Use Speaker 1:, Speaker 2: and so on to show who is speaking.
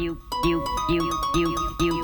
Speaker 1: you you you you you